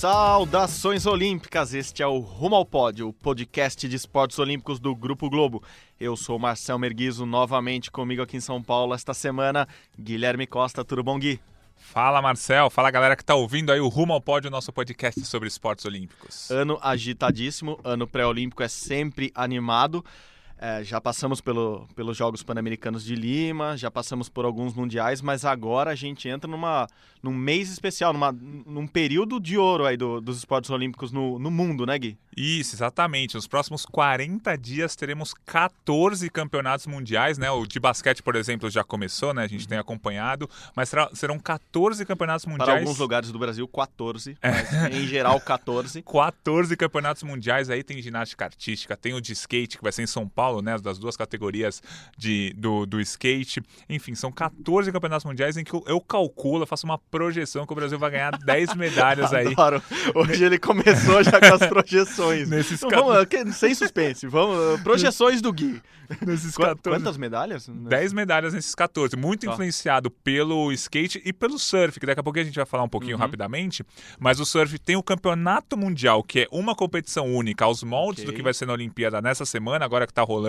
Saudações olímpicas! Este é o Rumo ao Pódio, o podcast de esportes olímpicos do Grupo Globo. Eu sou Marcel Merguizo, novamente comigo aqui em São Paulo esta semana, Guilherme Costa. Tudo bom, Gui? Fala Marcel, fala galera que está ouvindo aí o Rumo ao Pódio, nosso podcast sobre esportes olímpicos. Ano agitadíssimo, ano pré-olímpico é sempre animado. É, já passamos pelo, pelos Jogos Pan-Americanos de Lima, já passamos por alguns mundiais, mas agora a gente entra numa, num mês especial, numa, num período de ouro aí do, dos esportes olímpicos no, no mundo, né, Gui? Isso, exatamente. Nos próximos 40 dias teremos 14 campeonatos mundiais, né? O de basquete, por exemplo, já começou, né? A gente tem acompanhado, mas serão 14 campeonatos mundiais. Para alguns lugares do Brasil, 14, é. em geral 14. 14 campeonatos mundiais aí tem ginástica artística, tem o de skate que vai ser em São Paulo Paulo, né, das duas categorias de, do, do skate. Enfim, são 14 campeonatos mundiais em que eu, eu calculo, eu faço uma projeção que o Brasil vai ganhar 10 medalhas aí. Adoro. Hoje ele começou já com as projeções. Nesses então, vamos, sem suspense, vamos, projeções do Gui. Nesses 14. Quantas medalhas? 10 medalhas nesses 14. Muito ah. influenciado pelo skate e pelo surf, que daqui a pouco a gente vai falar um pouquinho uhum. rapidamente. Mas o surf tem o campeonato mundial, que é uma competição única aos moldes okay. do que vai ser na Olimpíada nessa semana, agora que está rolando.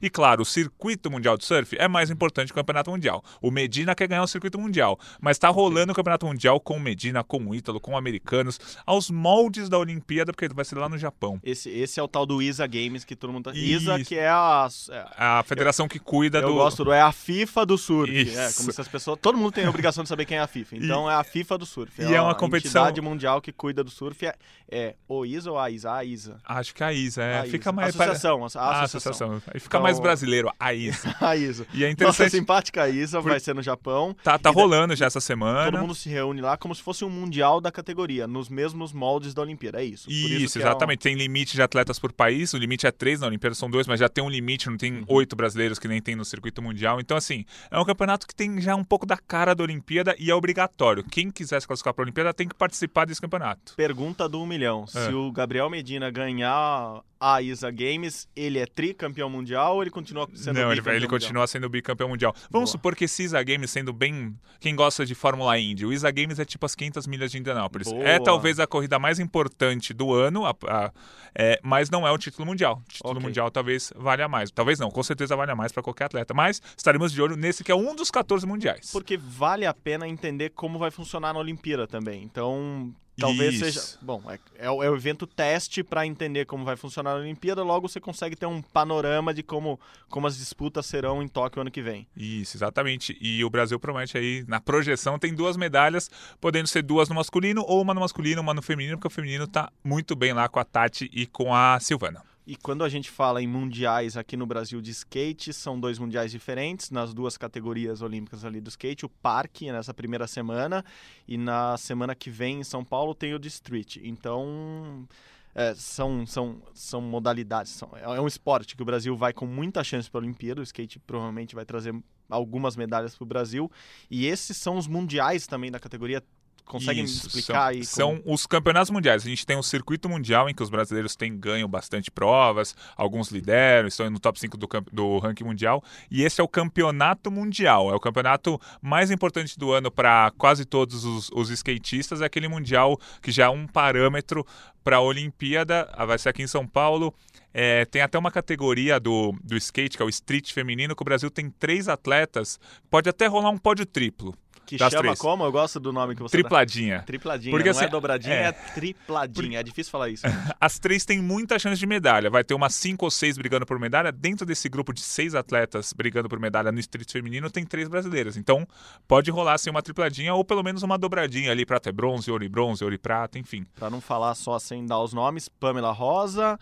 E claro, o circuito mundial de surf é mais importante que o campeonato mundial. O Medina quer ganhar o circuito mundial, mas está rolando o campeonato mundial com o Medina, com o Ítalo, com americanos, aos moldes da Olimpíada, porque vai ser lá no Japão. Esse, esse é o tal do ISA Games que todo mundo tá... ISA, que é a, é a federação eu, que cuida eu do. Eu gosto do. É a FIFA do surf. Isso. É, como se as pessoas. Todo mundo tem a obrigação de saber quem é a FIFA. Então e, é a FIFA do surf. É e é uma competição. entidade mundial que cuida do surf. É, é o ISA ou a ISA? A ISA. Acho que é a ISA. É. A Fica mais. Associação. A associação. A associação. Aí fica então, mais brasileiro. A ISA. a ISA. E é interessante. Nossa simpática ISA vai ser no Japão. Tá, tá rolando já essa semana. Todo mundo se reúne lá como se fosse um mundial da categoria, nos mesmos moldes da Olimpíada. É isso. Isso, isso exatamente. É um... Tem limite de atletas por país. O limite é três na Olimpíada, são dois, mas já tem um limite, não tem uhum. oito brasileiros que nem tem no circuito mundial. Então, assim, é um campeonato que tem já um pouco da cara da Olimpíada e é obrigatório. Quem quiser se classificar para a Olimpíada tem que participar desse campeonato. Pergunta do um milhão. É. Se o Gabriel Medina ganhar a ISA Games, ele é tricampeão mundial ou ele continua sendo Não, ele, ele continua sendo bicampeão mundial. Vamos Boa. supor que esse ISA Games sendo bem... Quem gosta de Fórmula Indy, o ISA Games é tipo as 500 milhas de Indianápolis. Boa. É talvez a corrida mais importante do ano, a, a, é, mas não é o título mundial. O título okay. mundial talvez valha mais. Talvez não, com certeza valha mais para qualquer atleta. Mas estaremos de olho nesse que é um dos 14 mundiais. Porque vale a pena entender como vai funcionar na Olimpíada também. Então, Talvez Isso. seja. Bom, é, é, o, é, o evento teste para entender como vai funcionar a Olimpíada, logo você consegue ter um panorama de como, como as disputas serão em Tóquio ano que vem. Isso, exatamente. E o Brasil promete aí, na projeção, tem duas medalhas, podendo ser duas no masculino, ou uma no masculino, uma no feminino, porque o feminino tá muito bem lá com a Tati e com a Silvana. E quando a gente fala em mundiais aqui no Brasil de skate, são dois mundiais diferentes, nas duas categorias olímpicas ali do skate, o parque nessa primeira semana e na semana que vem em São Paulo tem o de street. Então, é, são, são, são modalidades, são, é um esporte que o Brasil vai com muita chance para a Olimpíada, o skate provavelmente vai trazer algumas medalhas para o Brasil, e esses são os mundiais também da categoria consegue Isso, explicar são? São como... os campeonatos mundiais. A gente tem um circuito mundial em que os brasileiros têm ganho bastante provas, alguns lideram, estão no top 5 do, do ranking mundial. E esse é o campeonato mundial. É o campeonato mais importante do ano para quase todos os, os skatistas. É aquele mundial que já é um parâmetro para a Olimpíada. Ah, vai ser aqui em São Paulo. É, tem até uma categoria do, do skate, que é o street feminino, que o Brasil tem três atletas. Pode até rolar um pódio triplo. Que chama três. como? Eu gosto do nome que você Tripladinha. Dá. Tripladinha. Porque, não é assim, é dobradinha, é, é tripladinha. É difícil falar isso. As três têm muita chance de medalha. Vai ter umas cinco ou seis brigando por medalha. Dentro desse grupo de seis atletas brigando por medalha no street feminino, tem três brasileiras. Então, pode rolar assim uma tripladinha ou pelo menos uma dobradinha ali, prata e bronze, ouro e bronze, ouro e prata, enfim. Para não falar só sem dar os nomes, Pamela Rosa,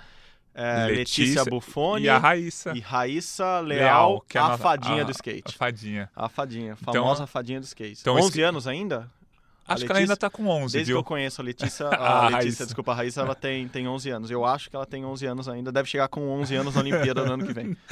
é, Letícia, Letícia Buffoni e a Raíssa. E Raíssa Leal, Leal que é a, a fadinha a, do skate. A fadinha. A fadinha, a então, famosa então, fadinha do skate. Então, 11 anos ainda? Acho que ela ainda tá com 11, Desde viu? que eu conheço a Letícia, A a Letícia, Raíssa. desculpa, a Raíssa, ela tem, tem 11 anos. Eu acho que ela tem 11 anos ainda. Deve chegar com 11 anos na Olimpíada no ano que vem.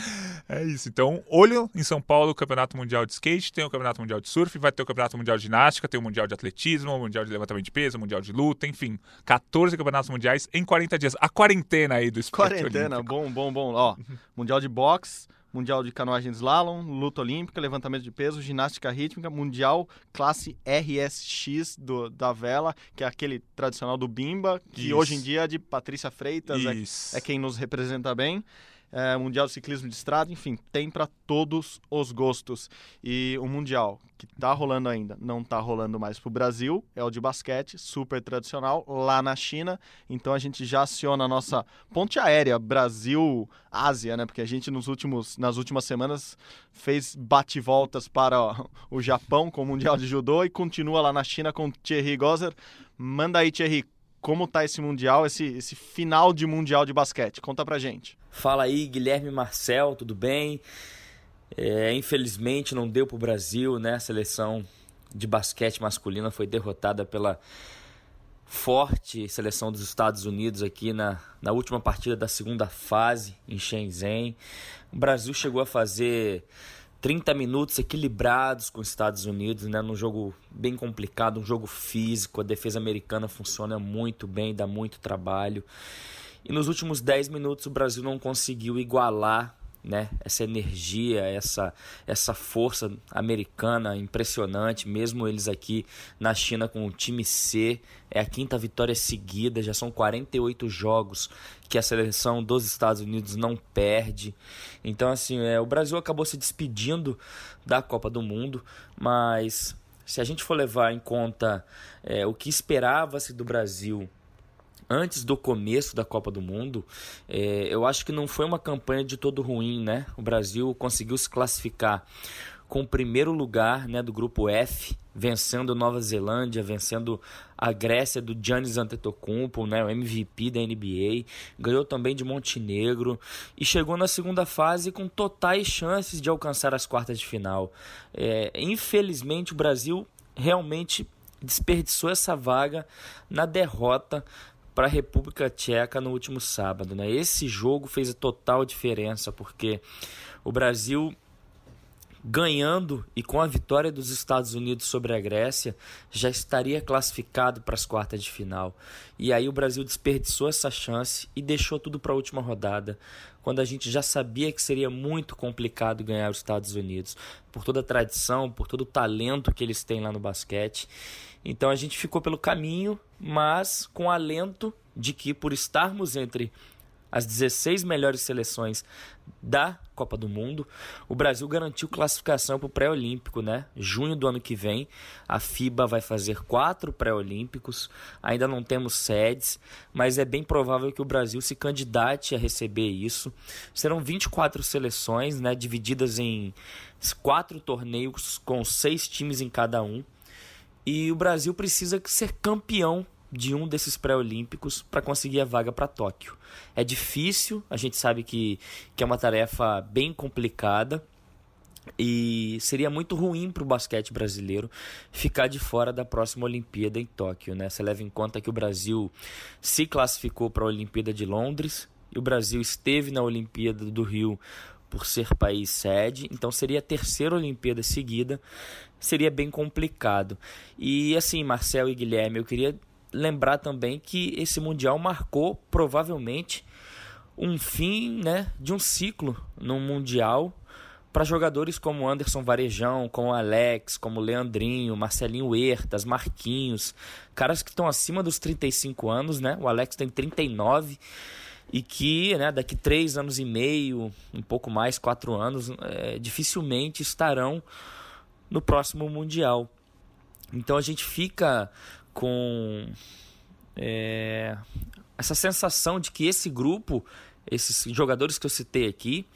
É isso. Então, olho em São Paulo, o Campeonato Mundial de Skate, tem o Campeonato Mundial de Surf, vai ter o Campeonato Mundial de Ginástica, tem o Mundial de Atletismo, o Mundial de Levantamento de Peso, o Mundial de Luta, enfim. 14 campeonatos mundiais em 40 dias. A quarentena aí do esporte Quarentena, olímpico. bom, bom, bom. Ó, Mundial de Boxe, Mundial de Canoagem Slalom, Luta Olímpica, Levantamento de Peso, Ginástica Rítmica, Mundial Classe RSX do, da vela, que é aquele tradicional do Bimba, que Isso. hoje em dia é de Patrícia Freitas, é, é quem nos representa bem. É, mundial de Ciclismo de Estrada, enfim, tem para todos os gostos. E o Mundial, que tá rolando ainda, não tá rolando mais pro Brasil, é o de basquete, super tradicional, lá na China. Então a gente já aciona a nossa ponte aérea Brasil-Ásia, né? Porque a gente nos últimos, nas últimas semanas fez bate-voltas para o Japão com o Mundial de Judô e continua lá na China com Thierry Gozer. Manda aí, Thierry, como tá esse Mundial, esse, esse final de Mundial de basquete? Conta pra gente. Fala aí, Guilherme Marcel, tudo bem? É, infelizmente não deu para o Brasil, né? A seleção de basquete masculina foi derrotada pela forte seleção dos Estados Unidos aqui na, na última partida da segunda fase em Shenzhen. O Brasil chegou a fazer 30 minutos equilibrados com os Estados Unidos, né? Num jogo bem complicado, um jogo físico. A defesa americana funciona muito bem, dá muito trabalho. E nos últimos 10 minutos o Brasil não conseguiu igualar né, essa energia, essa, essa força americana impressionante, mesmo eles aqui na China com o time C, é a quinta vitória seguida, já são 48 jogos que a seleção dos Estados Unidos não perde. Então, assim, é, o Brasil acabou se despedindo da Copa do Mundo, mas se a gente for levar em conta é, o que esperava-se do Brasil antes do começo da Copa do Mundo, é, eu acho que não foi uma campanha de todo ruim, né? O Brasil conseguiu se classificar com o primeiro lugar né, do grupo F, vencendo Nova Zelândia, vencendo a Grécia do Giannis Antetokounmpo, né, o MVP da NBA, ganhou também de Montenegro e chegou na segunda fase com totais chances de alcançar as quartas de final. É, infelizmente, o Brasil realmente desperdiçou essa vaga na derrota para a República Tcheca no último sábado. Né? Esse jogo fez a total diferença, porque o Brasil ganhando e com a vitória dos Estados Unidos sobre a Grécia, já estaria classificado para as quartas de final. E aí o Brasil desperdiçou essa chance e deixou tudo para a última rodada, quando a gente já sabia que seria muito complicado ganhar os Estados Unidos, por toda a tradição, por todo o talento que eles têm lá no basquete. Então a gente ficou pelo caminho, mas com alento de que por estarmos entre as 16 melhores seleções da Copa do Mundo, o Brasil garantiu classificação para o pré-olímpico, né? Junho do ano que vem, a FIBA vai fazer quatro pré-olímpicos. Ainda não temos sedes, mas é bem provável que o Brasil se candidate a receber isso. Serão 24 seleções, né? Divididas em quatro torneios com seis times em cada um. E o Brasil precisa ser campeão de um desses pré-olímpicos para conseguir a vaga para Tóquio. É difícil, a gente sabe que, que é uma tarefa bem complicada e seria muito ruim para o basquete brasileiro ficar de fora da próxima Olimpíada em Tóquio. Né? Você leva em conta que o Brasil se classificou para a Olimpíada de Londres e o Brasil esteve na Olimpíada do Rio por ser país sede, então seria a terceira Olimpíada seguida, seria bem complicado. E assim, Marcel e Guilherme, eu queria lembrar também que esse mundial marcou provavelmente um fim, né, de um ciclo no mundial para jogadores como Anderson Varejão, como Alex, como Leandrinho, Marcelinho Huertas, Marquinhos, caras que estão acima dos 35 anos, né? O Alex tem 39 e que, né, daqui três anos e meio, um pouco mais, quatro anos, é, dificilmente estarão no próximo mundial. Então a gente fica com é, essa sensação de que esse grupo, esses jogadores que eu citei aqui,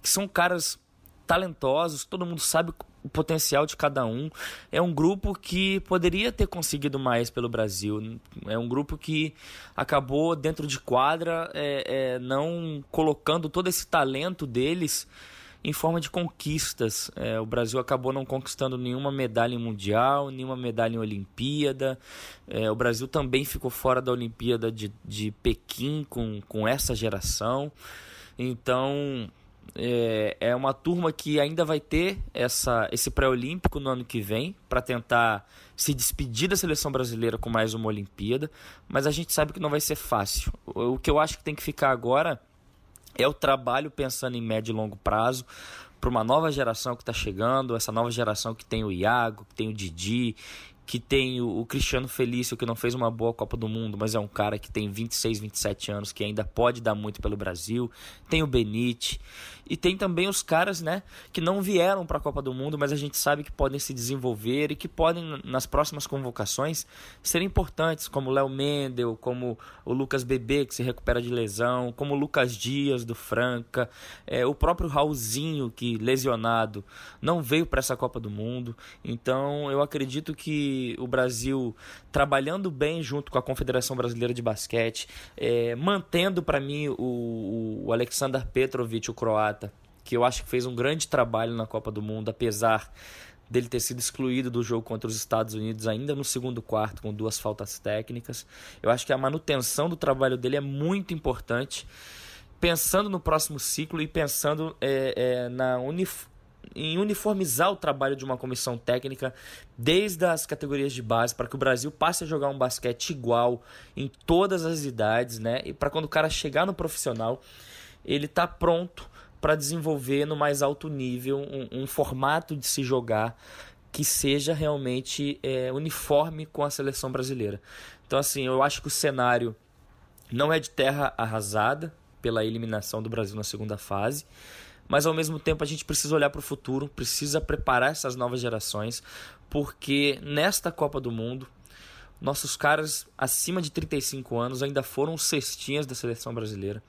que são caras talentosos, todo mundo sabe o potencial de cada um. É um grupo que poderia ter conseguido mais pelo Brasil. É um grupo que acabou dentro de quadra é, é, não colocando todo esse talento deles em forma de conquistas. É, o Brasil acabou não conquistando nenhuma medalha em Mundial, nenhuma medalha em Olimpíada. É, o Brasil também ficou fora da Olimpíada de, de Pequim com, com essa geração. Então, é, é uma turma que ainda vai ter essa, esse pré-olímpico no ano que vem para tentar se despedir da seleção brasileira com mais uma Olimpíada, mas a gente sabe que não vai ser fácil. O, o que eu acho que tem que ficar agora é o trabalho pensando em médio e longo prazo para uma nova geração que está chegando, essa nova geração que tem o Iago, que tem o Didi, que tem o, Cristiano Felício, que não fez uma boa Copa do Mundo, mas é um cara que tem 26, 27 anos, que ainda pode dar muito pelo Brasil. Tem o Benite. E tem também os caras, né, que não vieram para a Copa do Mundo, mas a gente sabe que podem se desenvolver e que podem, nas próximas convocações, ser importantes, como Léo Mendel, como o Lucas Bebê, que se recupera de lesão, como o Lucas Dias, do Franca, é, o próprio Raulzinho, que lesionado, não veio para essa Copa do Mundo. Então, eu acredito que o Brasil trabalhando bem junto com a Confederação Brasileira de Basquete, é, mantendo para mim o, o Alexander Petrovic, o croata, que eu acho que fez um grande trabalho na Copa do Mundo, apesar dele ter sido excluído do jogo contra os Estados Unidos ainda no segundo quarto com duas faltas técnicas. Eu acho que a manutenção do trabalho dele é muito importante, pensando no próximo ciclo e pensando é, é, na uniformidade em uniformizar o trabalho de uma comissão técnica desde as categorias de base para que o Brasil passe a jogar um basquete igual em todas as idades, né? E para quando o cara chegar no profissional, ele tá pronto para desenvolver no mais alto nível um, um, formato de se jogar que seja realmente é, uniforme com a seleção brasileira. Então, assim, eu acho que o cenário não é de terra arrasada pela eliminação do Brasil na segunda fase mas ao mesmo tempo a gente precisa olhar para o futuro, precisa preparar essas novas gerações, porque nesta Copa do Mundo, nossos caras acima de 35 anos ainda foram cestinhas da seleção brasileira.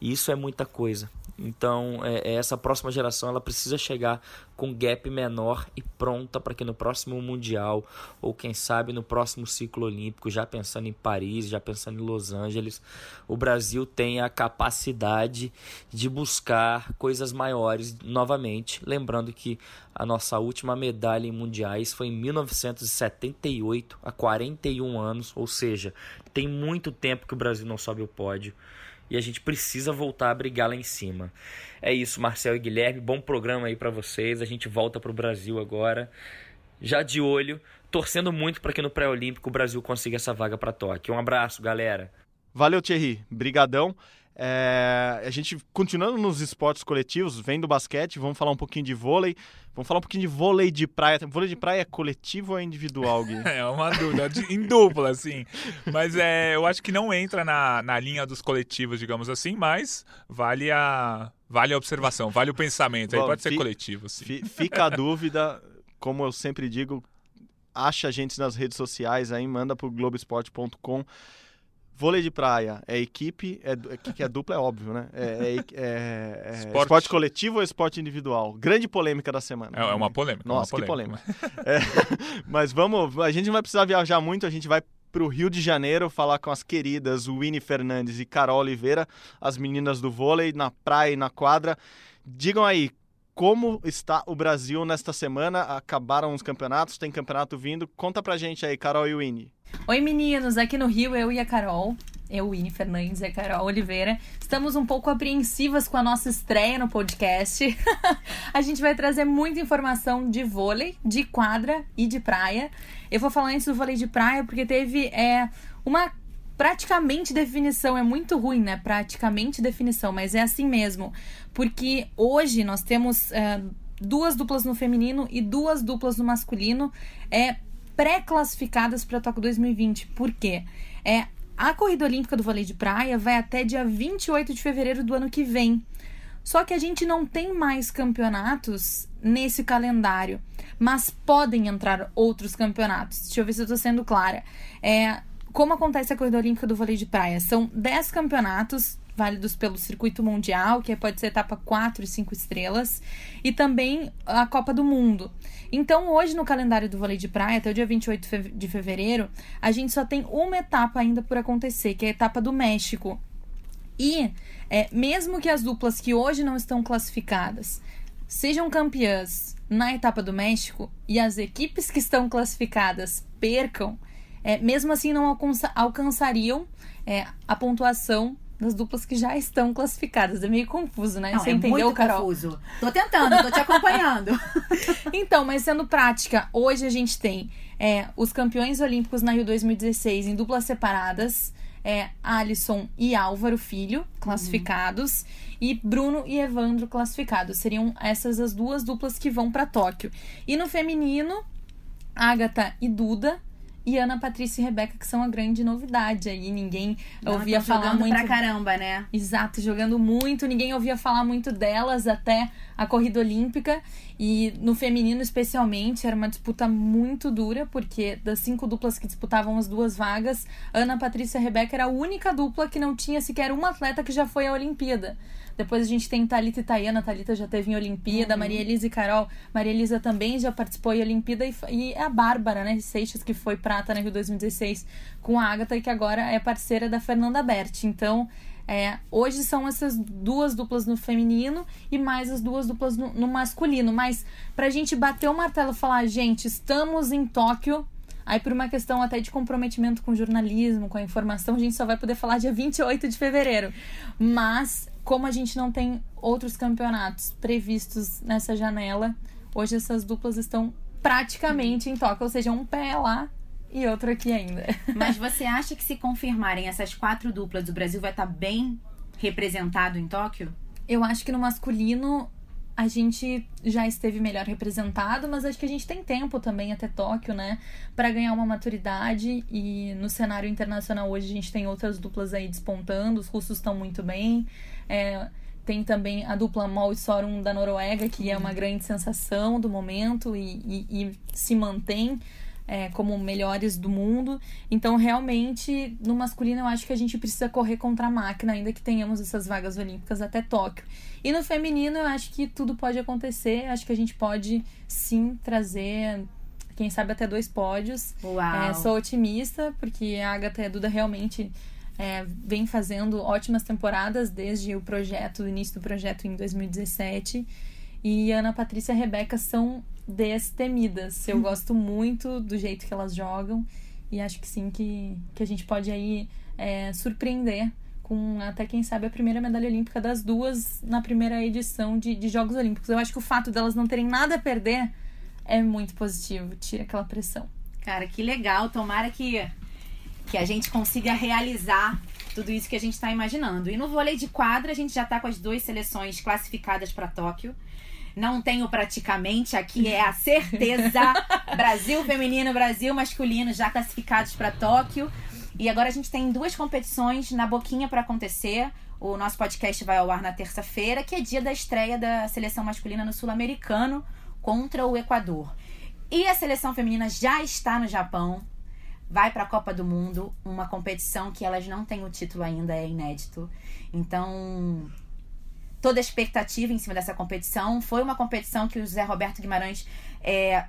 E isso é muita coisa. Então, é, é, essa próxima geração ela precisa chegar com gap menor e pronta para que no próximo Mundial, ou quem sabe no próximo ciclo olímpico, já pensando em Paris, já pensando em Los Angeles, o Brasil tenha a capacidade de buscar coisas maiores novamente. Lembrando que a nossa última medalha em mundiais foi em 1978, há 41 anos, ou seja, tem muito tempo que o Brasil não sobe o pódio e a gente precisa voltar a brigar lá em cima. É isso, Marcel e Guilherme, bom programa aí para vocês. A gente volta pro Brasil agora, já de olho, torcendo muito para que no pré-olímpico o Brasil consiga essa vaga para Tóquio. Um abraço, galera. Valeu, Thierry. Brigadão. É, a gente continuando nos esportes coletivos, vem do basquete, vamos falar um pouquinho de vôlei, vamos falar um pouquinho de vôlei de praia. Vôlei de praia é coletivo ou é individual, Gui? é uma dúvida, em dupla, assim. Mas é, eu acho que não entra na, na linha dos coletivos, digamos assim, mas vale a, vale a observação, vale o pensamento. Bom, Aí pode ser coletivo, sim. Fica a dúvida, como eu sempre digo, acha a gente nas redes sociais aí, manda pro globesport.com Vôlei de praia é equipe, é, que é dupla, é óbvio, né? É, é, é, é esporte. esporte. coletivo ou esporte individual? Grande polêmica da semana. É, é uma polêmica. Nossa, uma polêmica. que polêmica. É, mas vamos, a gente não vai precisar viajar muito, a gente vai para o Rio de Janeiro falar com as queridas Winnie Fernandes e Carol Oliveira, as meninas do vôlei, na praia e na quadra. Digam aí, como está o Brasil nesta semana? Acabaram os campeonatos, tem campeonato vindo. Conta pra gente aí, Carol e Winnie. Oi meninos, aqui no Rio eu e a Carol, eu, Winnie Fernandes e a Carol Oliveira, estamos um pouco apreensivas com a nossa estreia no podcast. a gente vai trazer muita informação de vôlei, de quadra e de praia. Eu vou falar antes do vôlei de praia porque teve é, uma praticamente definição é muito ruim, né? Praticamente definição, mas é assim mesmo. Porque hoje nós temos é, duas duplas no feminino e duas duplas no masculino. É pré-classificadas para a Tóquio 2020. Por quê? É, a corrida olímpica do vôlei de praia vai até dia 28 de fevereiro do ano que vem. Só que a gente não tem mais campeonatos nesse calendário, mas podem entrar outros campeonatos. Deixa eu ver se eu estou sendo clara. É, como acontece a corrida olímpica do vôlei de praia? São 10 campeonatos válidos pelo circuito mundial, que pode ser etapa 4 e 5 estrelas, e também a Copa do Mundo. Então, hoje no calendário do vôlei de praia, até o dia 28 de fevereiro, a gente só tem uma etapa ainda por acontecer, que é a etapa do México. E, é, mesmo que as duplas que hoje não estão classificadas sejam campeãs na etapa do México e as equipes que estão classificadas percam, é, mesmo assim não alcança, alcançariam é, a pontuação das duplas que já estão classificadas. É meio confuso, né? Não, Você é entendeu, muito Carol? confuso. Tô tentando, tô te acompanhando. Então, mas sendo prática, hoje a gente tem é, os campeões olímpicos na Rio 2016 em duplas separadas. É, Alisson e Álvaro Filho classificados e Bruno e Evandro classificados. Seriam essas as duas duplas que vão para Tóquio. E no feminino, Agatha e Duda e Ana Patrícia e Rebeca, que são a grande novidade aí. Ninguém ouvia Não, tão falar muito pra caramba, né? Exato, jogando muito, ninguém ouvia falar muito delas até a corrida olímpica. E no feminino, especialmente, era uma disputa muito dura, porque das cinco duplas que disputavam as duas vagas, Ana Patrícia e Rebeca era a única dupla que não tinha sequer uma atleta que já foi à Olimpíada. Depois a gente tem Thalita e Tayana, Thalita já teve em Olimpíada, Maria Elisa e Carol. Maria Elisa também já participou em Olimpíada e, e a Bárbara, né, Seixas, que foi prata na Rio 2016 com a Agatha que agora é parceira da Fernanda Berti. Então, é, hoje são essas duas duplas no feminino e mais as duas duplas no, no masculino. Mas pra gente bater o martelo e falar, gente, estamos em Tóquio. Aí, por uma questão até de comprometimento com o jornalismo, com a informação, a gente só vai poder falar dia 28 de fevereiro. Mas, como a gente não tem outros campeonatos previstos nessa janela, hoje essas duplas estão praticamente em Tóquio, ou seja, um pé lá e outro aqui ainda. Mas você acha que se confirmarem essas quatro duplas, o Brasil vai estar bem representado em Tóquio? Eu acho que no masculino a gente já esteve melhor representado, mas acho que a gente tem tempo também até Tóquio, né, Pra ganhar uma maturidade e no cenário internacional hoje a gente tem outras duplas aí despontando, os russos estão muito bem. É, tem também a dupla Mol e Sorum da Noruega, que é uma grande sensação do momento e, e- e se mantém é, como melhores do mundo. Então, realmente, no masculino, eu acho que a gente precisa correr contra a máquina, ainda que tenhamos essas vagas olímpicas até Tóquio. E no feminino, eu acho que tudo pode acontecer. Acho que a gente pode sim trazer, quem sabe, até dois pódios. É, sou otimista, porque a Agatha e a Duda realmente é, vem fazendo ótimas temporadas desde o projeto, o início do projeto em 2017. E Ana Patrícia e a Rebeca são destemidas. Eu gosto muito do jeito que elas jogam. E acho que sim, que, que a gente pode aí é, surpreender com até quem sabe a primeira medalha olímpica das duas na primeira edição de, de Jogos Olímpicos. Eu acho que o fato delas não terem nada a perder é muito positivo, tira aquela pressão. Cara, que legal. Tomara que, que a gente consiga realizar tudo isso que a gente está imaginando. E no vôlei de quadra, a gente já tá com as duas seleções classificadas para Tóquio. Não tenho praticamente, aqui é a certeza. Brasil feminino, Brasil masculino já classificados para Tóquio. E agora a gente tem duas competições na boquinha para acontecer. O nosso podcast vai ao ar na terça-feira, que é dia da estreia da seleção masculina no Sul-Americano contra o Equador. E a seleção feminina já está no Japão, vai para a Copa do Mundo, uma competição que elas não têm o título ainda, é inédito. Então, toda a expectativa em cima dessa competição. Foi uma competição que o Zé Roberto Guimarães é,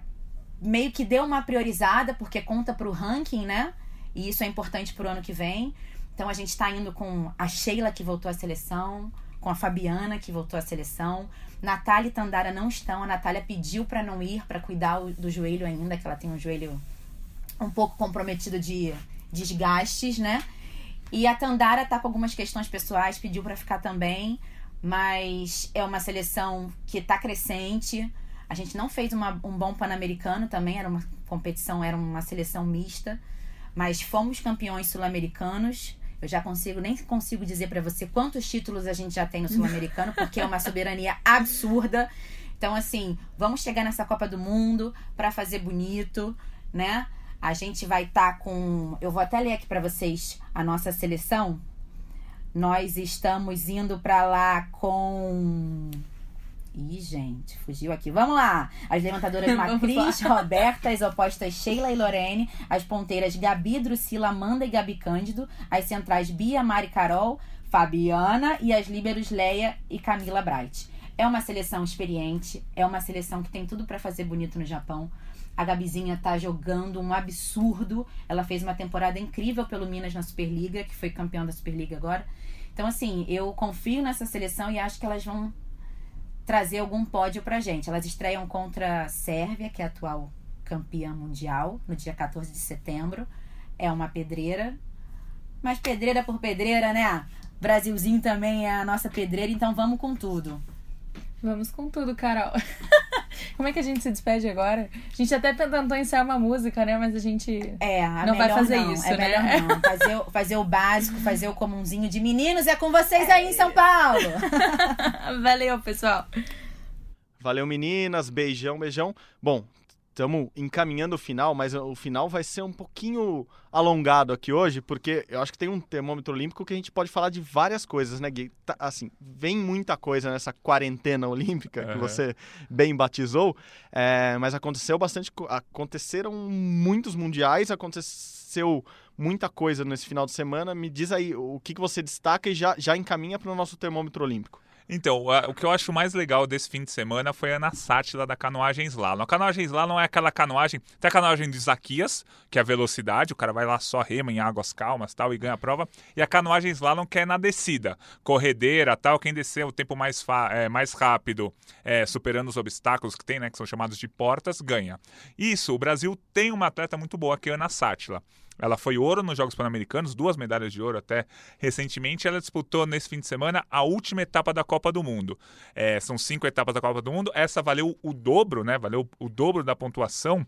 meio que deu uma priorizada, porque conta pro ranking, né? E isso é importante pro ano que vem. Então a gente tá indo com a Sheila, que voltou à seleção, com a Fabiana, que voltou à seleção. Natália e Tandara não estão. A Natália pediu para não ir, para cuidar o- do joelho ainda, que ela tem um joelho um pouco comprometido de desgastes, né? E a Tandara tá com algumas questões pessoais, pediu para ficar também, mas é uma seleção que tá crescente. A gente não fez uma- um bom pan-americano também, era uma competição, era uma seleção mista, mas fomos campeões sul-americanos. Eu já consigo, nem consigo dizer para você quantos títulos a gente já tem no sul-americano, porque é uma soberania absurda. Então, assim, vamos chegar nessa Copa do Mundo para fazer bonito, né? A gente vai estar com. Eu vou até ler aqui para vocês a nossa seleção. Nós estamos indo para lá com. Ih, gente, fugiu aqui. Vamos lá! As levantadoras Macris, Roberta, as opostas Sheila e Lorene, as ponteiras Gabi, Drusila, Amanda e Gabi Cândido, as centrais Bia, Mari Carol, Fabiana e as líberos Leia e Camila Bright. É uma seleção experiente, é uma seleção que tem tudo para fazer bonito no Japão. A Gabizinha tá jogando um absurdo. Ela fez uma temporada incrível pelo Minas na Superliga, que foi campeão da Superliga agora. Então, assim, eu confio nessa seleção e acho que elas vão trazer algum pódio pra gente. Elas estreiam contra a Sérvia, que é a atual campeã mundial, no dia 14 de setembro. É uma pedreira. Mas pedreira por pedreira, né? Brasilzinho também é a nossa pedreira, então vamos com tudo. Vamos com tudo, Carol. Como é que a gente se despede agora? A gente até tentou ensaiar uma música, né? Mas a gente É, a não vai fazer não, isso, é né? melhor não. Fazer, o- fazer o básico, fazer o comunzinho de meninos é com vocês aí em São Paulo. Valeu, pessoal. Valeu, meninas. Beijão, beijão. Bom, estamos encaminhando o final, mas o final vai ser um pouquinho alongado aqui hoje, porque eu acho que tem um termômetro olímpico que a gente pode falar de várias coisas, né, Gui? Tá, assim, vem muita coisa nessa quarentena olímpica que Aham. você bem batizou, é, mas aconteceu bastante. co- Aconteceram muitos mundiais, aconteceu muita coisa nesse final de semana. Me diz aí o que, que você destaca e já, já encaminha para o nosso termômetro olímpico. Então, a- o que eu acho mais legal desse fim de semana foi a Ana Sátila da canoagem slalom. A canoagem slalom é aquela canoagem, tem a canoagem de Isaquias, que é a velocidade, o cara vai lá só rema em águas calmas tal e ganha a prova, e a canoagem slalom que é na descida, corredeira tal, quem descer o tempo mais, é, mais rápido, é, superando os obstáculos que tem, né, que são chamados de portas, ganha. Isso, o Brasil tem uma atleta muito boa, que é a Ana Sátila. Ela foi ouro nos Jogos Pan-Americanos, duas medalhas de ouro até recentemente. Ela disputou nesse fim de semana a última etapa da Copa do Mundo. É, são cinco etapas da Copa do Mundo. Essa valeu o dobro, né? Valeu o dobro da pontuação.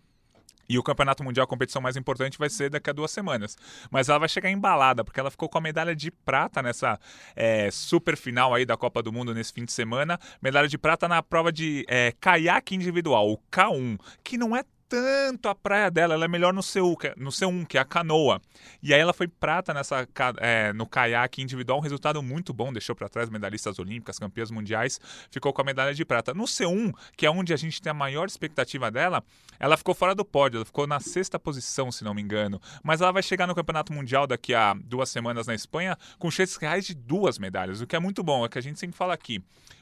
E o Campeonato Mundial, a competição mais importante, vai ser daqui a duas semanas. Mas ela vai chegar embalada, porque ela ficou com a medalha de prata nessa é, super final aí da Copa do Mundo nesse fim de semana. Medalha de prata na prova de é, caiaque individual, o K1, que não é tanto a praia dela, ela é melhor no C1, que é- no C1, que é a canoa. E aí ela foi prata nessa é, no caiaque individual, um resultado muito bom, deixou para trás medalhistas olímpicas, campeãs mundiais, ficou com a medalha de prata. No C1, que é onde a gente tem a maior expectativa dela, ela ficou fora do pódio, ela ficou na sexta posição, se não me engano. Mas ela vai chegar no Campeonato Mundial daqui a duas semanas na Espanha com chances reais de duas medalhas, o que é muito bom, é que a gente sempre fala aqui.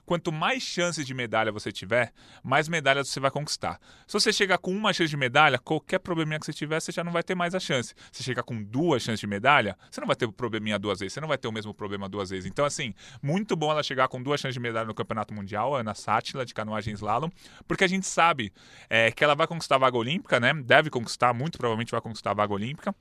Quanto mais chances de medalha você tiver, mais medalhas você vai conquistar. Se você chegar com uma chance de medalha, qualquer probleminha que você tiver, você já não vai ter mais a chance. Se chegar com duas chances de medalha, você não vai ter o probleminha duas vezes, você não vai ter o mesmo problema duas vezes. Então, assim, muito bom ela chegar com duas chances de medalha no Campeonato Mundial, Ana Sátila, de canoagem slalom, porque a gente sabe é, que ela vai conquistar a vaga olímpica, né? Deve conquistar, muito provavelmente vai conquistar a vaga olímpica.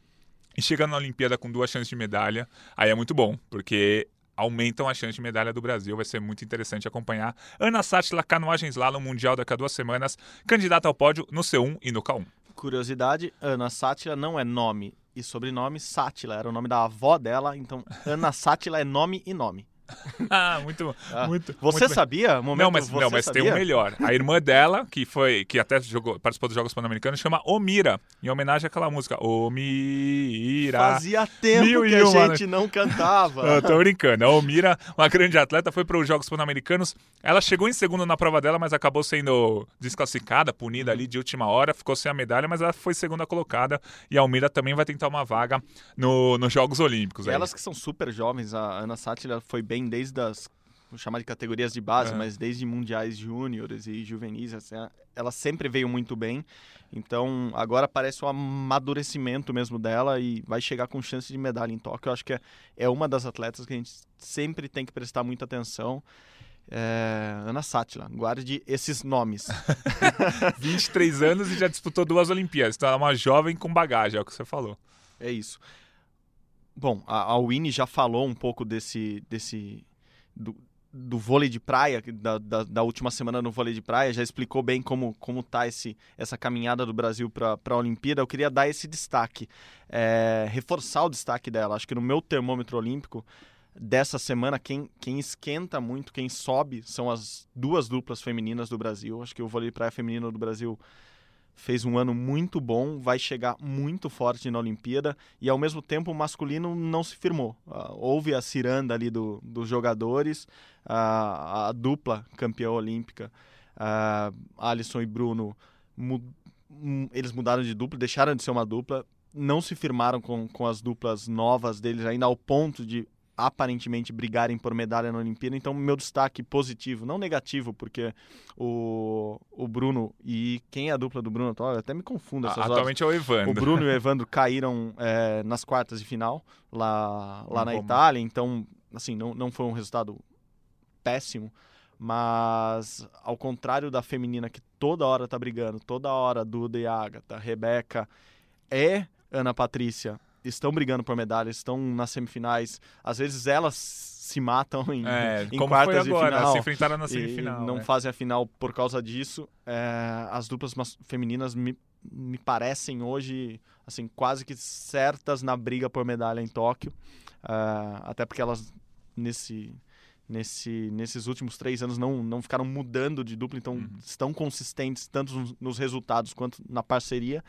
E chegando na Olimpíada com duas chances de medalha, aí é muito bom, porque aumentam a chance de medalha do Brasil. Vai ser muito interessante acompanhar. Ana Sátila, canoagem slalom mundial daqui a duas semanas, candidata ao pódio no C1 e no K1. Curiosidade, Ana Sátila não é nome e sobrenome, Sátila era o nome da avó dela, então Ana Sátila é nome e nome. Ah, muito, Ah, muito. Você muito sabia? Momento, Não, mas, não, mas tem sabia? um melhor. A irmã dela, que foi que até jogou, participou dos Jogos Pan-Americanos, chama Omira, em homenagem àquela música Omira. Fazia tempo Mil que a uma, né? gente não cantava. Eu tô brincando. A Omira, uma grande atleta, foi para os Jogos Pan-Americanos. Ela chegou em segundo na prova dela, mas acabou sendo desclassificada, punida ali de última hora, ficou sem a medalha, mas ela foi segunda colocada. E a Omira também vai tentar uma vaga no, nos Jogos Olímpicos. Elas que são super jovens, a Ana Sátila foi bem desde as vou chamar de categorias de base, É. mas desde mundiais júniores e juvenis, assim, ela sempre veio muito bem. Então, agora parece um amadurecimento mesmo dela e vai chegar com chance de medalha em Tóquio. Eu acho que é, é uma das atletas que a gente sempre tem que prestar muita atenção. É, Ana Sátila, guarde esses nomes. 23 anos e já disputou duas Olimpíadas. Então ela é uma jovem com bagagem, é o que você falou. É isso. Bom, a, a Winnie já falou um pouco desse. desse do, do vôlei de praia, da, da, da última semana no vôlei de praia, já explicou bem como, como tá esse, essa caminhada do Brasil para a Olimpíada. Eu queria dar esse destaque, é, reforçar o destaque dela. Acho que no meu termômetro olímpico dessa semana, quem, quem esquenta muito, quem sobe, são as duas duplas femininas do Brasil. Acho que o vôlei de praia feminino do Brasil fez um ano muito bom, vai chegar muito forte na Olimpíada e ao mesmo tempo o masculino não se firmou. Ah, houve a ciranda ali do, dos jogadores, ah, a dupla campeã olímpica, ah, Alisson e Bruno, mu- eles mudaram de dupla, deixaram de ser uma dupla, não se firmaram com, com as duplas novas deles ainda ao ponto de aparentemente brigarem por medalha na Olimpíada. Então, meu destaque positivo, não negativo, porque o, o Bruno e quem é a dupla do Bruno? Eu até me confundo essas horas. Atualmente é o Evandro. O Bruno e o Evandro caíram é, nas quartas de final lá, lá na Roma. Itália, então, assim, não, não foi um resultado péssimo, Mas, ao contrário da feminina, que toda hora tá brigando, toda hora Duda e Agatha, Rebeca e Ana Patrícia estão brigando por medalha, estão nas semifinais. Às vezes elas se matam em, É, em quartas agora, de final. se enfrentaram na e semifinal. não né? fazem a final por causa disso. É, as duplas femininas me, me parecem hoje assim quase que certas na briga por medalha em Tóquio. É, até porque elas nesse nesse, nesses últimos três anos não, não ficaram mudando de dupla, então Uhum. estão consistentes tanto nos, nos resultados quanto na parceria.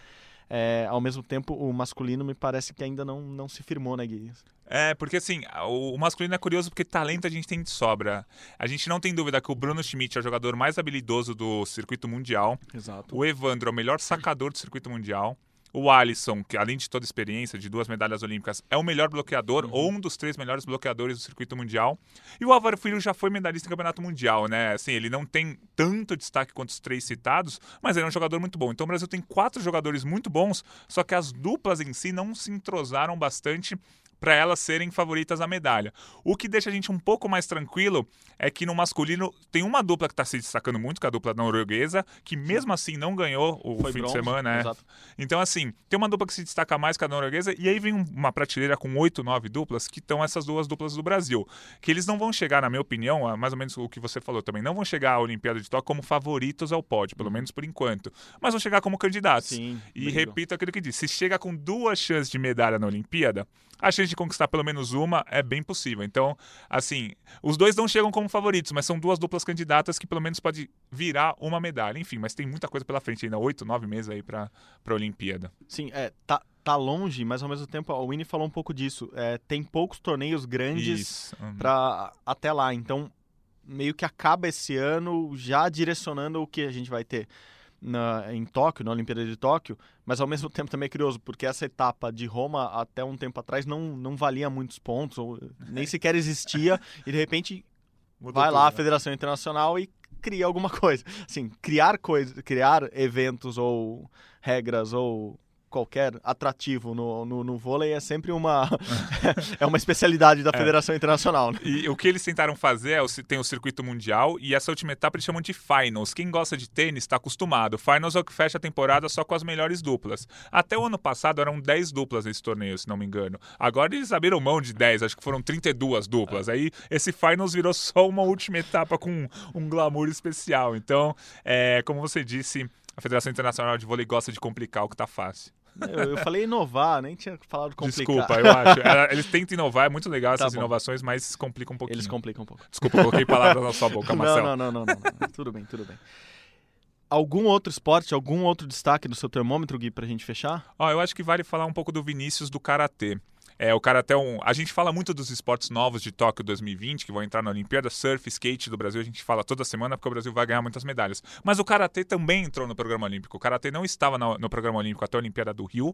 É, ao mesmo tempo, o masculino me parece que ainda não, não se firmou, né, Gui? É, porque assim, o, masculino é curioso porque talento a gente tem de sobra. A gente não tem dúvida que o Bruno Schmidt é o jogador mais habilidoso do circuito mundial. Exato. O Evandro é o melhor sacador do circuito mundial. O Alisson, que além de toda a experiência de duas medalhas olímpicas, é o melhor bloqueador, Uhum. ou um dos três melhores bloqueadores do circuito mundial. E o Álvaro Filho já foi medalhista em campeonato mundial, né? Assim, ele não tem tanto destaque quanto os três citados, mas ele é um jogador muito bom. Então o Brasil tem quatro jogadores muito bons, só que as duplas em si não se entrosaram bastante para elas serem favoritas à medalha. O que deixa a gente um pouco mais tranquilo é que no masculino tem uma dupla que está se destacando muito, que é a dupla norueguesa, que mesmo assim não ganhou o Foi fim bronze, de semana. é. exato. Então, assim, tem uma dupla que se destaca mais que a norueguesa, e aí vem um- uma prateleira com oito, nove duplas, que estão essas duas duplas do Brasil. Que eles não vão chegar, na minha opinião, a mais ou menos o que você falou também, não vão chegar à Olimpíada de Tóquio como favoritos ao pódio, pelo menos por enquanto. Mas vão chegar como candidatos. Uhum. Sim, E brigam. repito aquilo que disse: se chega com duas chances de medalha na Olimpíada, a chance de conquistar pelo menos uma é bem possível. Então, assim, os dois não chegam como favoritos, mas são duas duplas candidatas que pelo menos pode virar uma medalha. Enfim, mas tem muita coisa pela frente ainda, oito, nove meses aí para a Olimpíada. Sim, é, tá, tá longe, mas ao mesmo tempo a Winnie falou um pouco disso. É, tem poucos torneios grandes. Uhum. para até lá, então meio que acaba esse ano já direcionando o que a gente vai ter na, em Tóquio, na Olimpíada de Tóquio, mas ao mesmo tempo também é curioso, porque essa etapa de Roma até um tempo atrás não, não valia muitos pontos, ou nem sequer existia, e de repente Mudou vai lá a tudo, né? Federação Internacional e cria alguma coisa. Assim, criar coisa, criar eventos ou regras ou qualquer atrativo no, no, no vôlei é sempre uma é uma especialidade da Federação Internacional. Né? E o que eles tentaram fazer é o, tem o circuito mundial e essa última etapa eles chamam de finals. Quem gosta de tênis está acostumado. Finals é o que fecha a temporada só com as melhores duplas. Até o ano passado eram 10 duplas nesse torneio, se não me engano. Agora eles abriram mão de 10, acho que foram 32 duplas. Aí esse finals virou só uma última etapa com um glamour especial. Então, é, como você disse, a Federação Internacional de Vôlei gosta de complicar o que tá fácil. Eu, eu falei inovar, nem tinha falado complicar. Desculpa, eu acho. Ela- Eles tentam inovar, é muito legal Tá essas inovações, mas complica um pouquinho. Eles complicam um pouco. Desculpa, eu coloquei palavras na sua boca, Marcelo. Não, não, não, não, não, não. Tudo bem, tudo bem. Algum outro esporte, algum outro destaque do seu termômetro, Gui, pra gente fechar? Ó, eu acho que vale falar um pouco do Vinícius do Karatê. É, o Karatê é um... A gente fala muito dos esportes novos de Tóquio 2020, que vão entrar na Olimpíada. Surf, skate do Brasil, a gente fala toda semana, porque o Brasil vai ganhar muitas medalhas. Mas o Karatê também entrou no programa olímpico. O Karatê não estava no, no programa olímpico até a Olimpíada do Rio,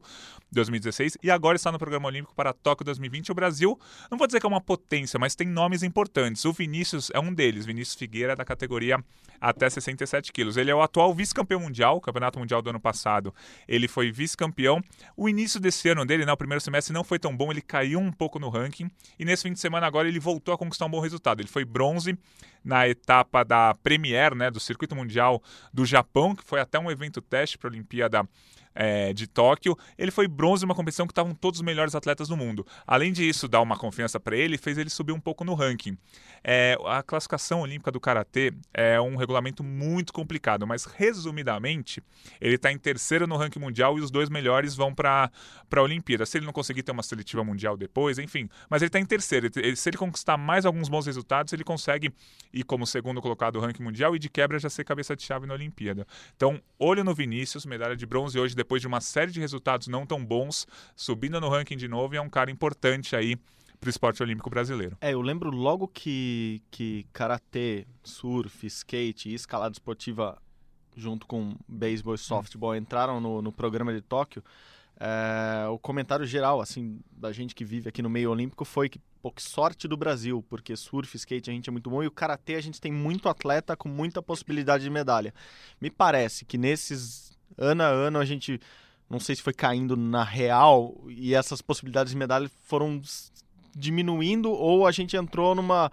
2016, e agora está no programa olímpico para Tóquio 2020. O Brasil, não vou dizer que é uma potência, mas tem nomes importantes. O Vinícius é um deles, Vinícius Figueira, da categoria até 67 quilos. Ele é o atual vice-campeão mundial, Campeonato Mundial do ano passado. Ele foi vice-campeão. O início desse ano dele, né, o primeiro semestre, não foi tão bom, ele caiu um pouco no ranking. E nesse fim de semana agora ele voltou a conquistar um bom resultado. Ele foi bronze na etapa da Premier, né, do Circuito Mundial do Japão, que foi até um evento teste para a Olimpíada é, de Tóquio. Ele foi bronze numa competição que estavam todos os melhores atletas do mundo. Além disso, dar uma confiança para ele, fez ele subir um pouco no ranking. É, a classificação olímpica do Karatê é um regulamento muito complicado, mas resumidamente, ele está em terceiro no ranking mundial e os dois melhores vão para a Olimpíada. Se ele não conseguir ter uma seletiva mundial depois, enfim. Mas ele está em terceiro. Ele- se ele conquistar mais alguns bons resultados, ele consegue ir como segundo colocado no ranking mundial e de quebra já ser cabeça de chave na Olimpíada. Então, olho no Vinícius, medalha de bronze hoje, depois de uma série de resultados não tão bons, subindo no ranking de novo, e é um cara importante aí para o esporte olímpico brasileiro. É, eu lembro logo que, que karatê, surf, skate e escalada esportiva, junto com beisebol e softball, entraram no, no programa de Tóquio. é, o comentário geral, assim, da gente que vive aqui no meio olímpico foi que, pô, que sorte do Brasil, porque surf, skate a gente é muito bom e o karatê a gente tem muito atleta com muita possibilidade de medalha. Me parece que nesses ano a ano a gente, não sei se foi caindo na real e essas possibilidades de medalha foram diminuindo ou a gente entrou numa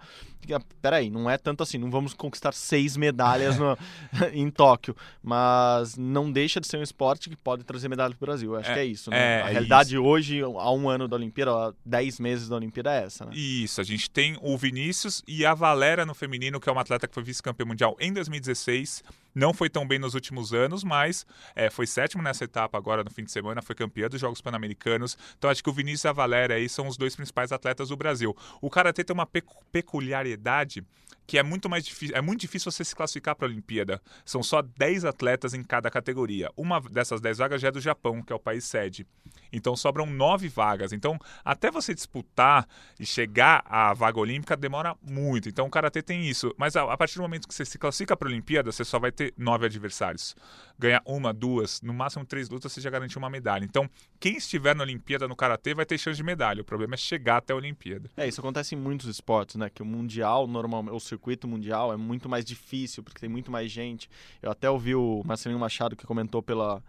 peraí, não é tanto assim, não vamos conquistar seis medalhas no, em Tóquio, mas não deixa de ser um esporte que pode trazer medalha para o Brasil. Eu acho É, que é isso. Né? é, a é realidade hoje, há um ano da Olimpíada, há dez meses da Olimpíada é essa, né? Isso, a gente tem o Vinícius e a Valera no feminino, que é uma atleta que foi vice-campeã mundial em 2016. Não foi tão bem nos últimos anos, mas é, foi sétimo nessa etapa agora no fim de semana, foi campeã dos Jogos Pan-Americanos. Então acho que o Vinícius e a Valera aí são os dois principais atletas do Brasil. O Karatê tem uma pecu- peculiaridade que é muito mais difícil, é muito difícil você se classificar para a Olimpíada. São só 10 atletas em cada categoria. Uma dessas 10 vagas já é do Japão, que é o país sede. Então sobram 9 vagas. Então, até você disputar e chegar à vaga olímpica demora muito. Então o karatê tem isso. Mas a, partir do momento que você se classifica para a Olimpíada, você só vai ter nove adversários. Ganhar uma, duas, no máximo três lutas, você já garantiu uma medalha. Então, quem estiver na Olimpíada no karatê vai ter chance de medalha. O problema é chegar até a Olimpíada. É, isso acontece em muitos esportes, né? Que o mundial, normalmente, circuito mundial é muito mais difícil, porque tem muito mais gente. Eu até ouvi o Marcelinho Machado que comentou pela,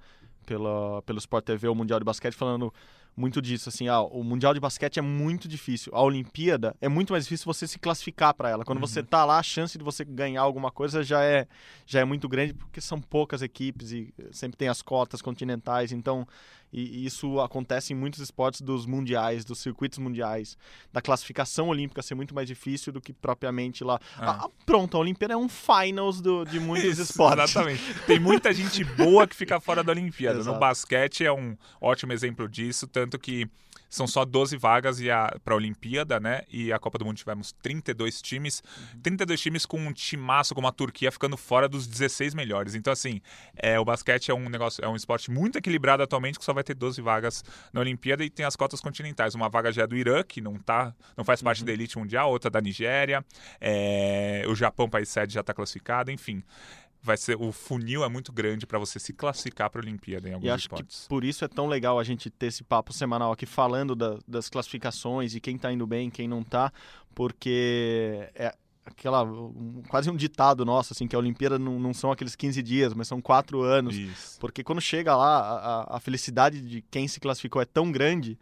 pela, pelo Sport TV, o Mundial de Basquete, falando muito disso, assim, ah, o Mundial de Basquete é muito difícil. A Olimpíada é muito mais difícil você se classificar para ela. Quando você tá lá, a chance de você ganhar alguma coisa já é, já é muito grande, porque são poucas equipes e sempre tem as cotas continentais, então e, isso acontece em muitos esportes dos mundiais, dos circuitos mundiais, da classificação olímpica ser muito mais difícil do que propriamente lá. Ah. Ah, pronto, a Olimpíada é um finals do, de muitos esportes. Exatamente. Tem muita gente boa que fica fora da Olimpíada. No basquete é um ótimo exemplo disso, tanto que são só 12 vagas para a Olimpíada, né? E a Copa do Mundo tivemos 32 times. Uhum. 32 times com um timaço como a Turquia ficando fora dos 16 melhores. Então, assim, é, o basquete é um negócio, é um esporte muito equilibrado atualmente, que só vai ter 12 vagas na Olimpíada e tem as cotas continentais. Uma vaga já é do Irã, que não, tá, não faz parte Uhum. da elite mundial, outra da Nigéria. É, o Japão, país sede, já está classificado, enfim. Vai ser, o funil é muito grande para você se classificar para a Olimpíada em alguns E acho esportes. que por isso é tão legal a gente ter esse papo semanal aqui falando da- das classificações e quem tá indo bem, quem não tá, porque é aquela um- quase um ditado nosso assim que a Olimpíada não, não são aqueles 15 dias, mas são quatro anos. Isso. Porque quando chega lá, a- a felicidade de quem se classificou é tão grande,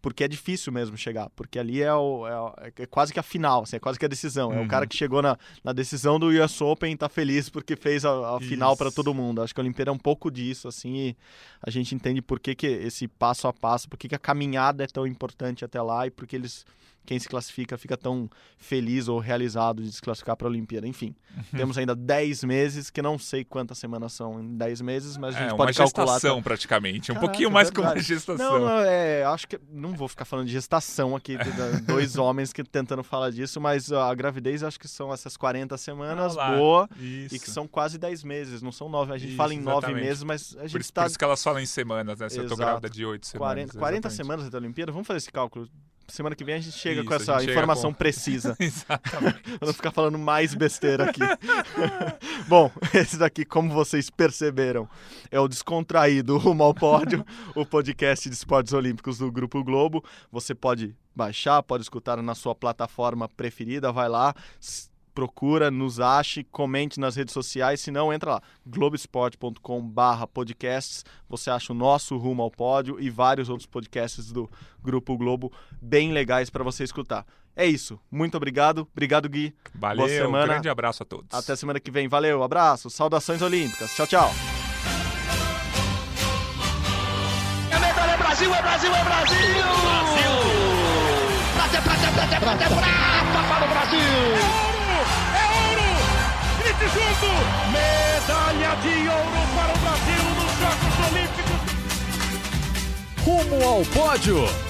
porque é difícil mesmo chegar. Porque ali é, o- é é quase que a final, assim, é quase que a decisão. É o Uhum. cara que chegou na, na decisão do US Open e tá feliz porque fez a, a final para todo mundo. Acho que a Olimpíada é um pouco disso, assim, e a gente entende por que, que esse passo a passo, por que, que a caminhada é tão importante até lá e por que eles. Quem se classifica fica tão feliz ou realizado de se classificar para a Olimpíada. Enfim, Uhum. temos ainda 10 meses, que não sei quantas semanas são em 10 meses, mas a gente É uma pode calcular. gestação praticamente, um Caraca, pouquinho mais que uma gestação. Não, não, é, acho que não vou ficar falando de gestação aqui, dois homens que tentando falar disso, mas a gravidez acho que são essas 40 semanas, Ah boa, Isso. e que são quase 10 meses, não são nove. A gente Isso, fala em nove exatamente. meses, mas a Por gente isso, está por isso que elas falam em semanas, né? Se eu tô Exato. grávida de 8 semanas. 40, 40 exatamente. semanas até a Olimpíada, vamos fazer esse cálculo. Semana que vem a gente chega Isso, com essa informação com- precisa. Exatamente. Pra não ficar falando mais besteira aqui. Bom, esse daqui, como vocês perceberam, é o Descontraído Rumo ao Pódio, o podcast de esportes olímpicos do Grupo Globo. Você pode baixar, pode escutar na sua plataforma preferida, vai lá, procura, nos ache, comente nas redes sociais, se não, entra lá, globesport.com barra podcasts, você acha o nosso Rumo ao Pódio e vários outros podcasts do Grupo Globo bem legais para você escutar. É isso, muito obrigado, obrigado Gui, Valeu, um semana. grande abraço a todos. até semana que vem. Valeu, abraço, saudações olímpicas. Tchau, tchau. É medalha, é Brasil, é Brasil, é Brasil! Brasil! Prata, prata, prata, prata, prata para o Brasil! Junto! Medalha de ouro para o Brasil nos Jogos Olímpicos! Rumo ao pódio.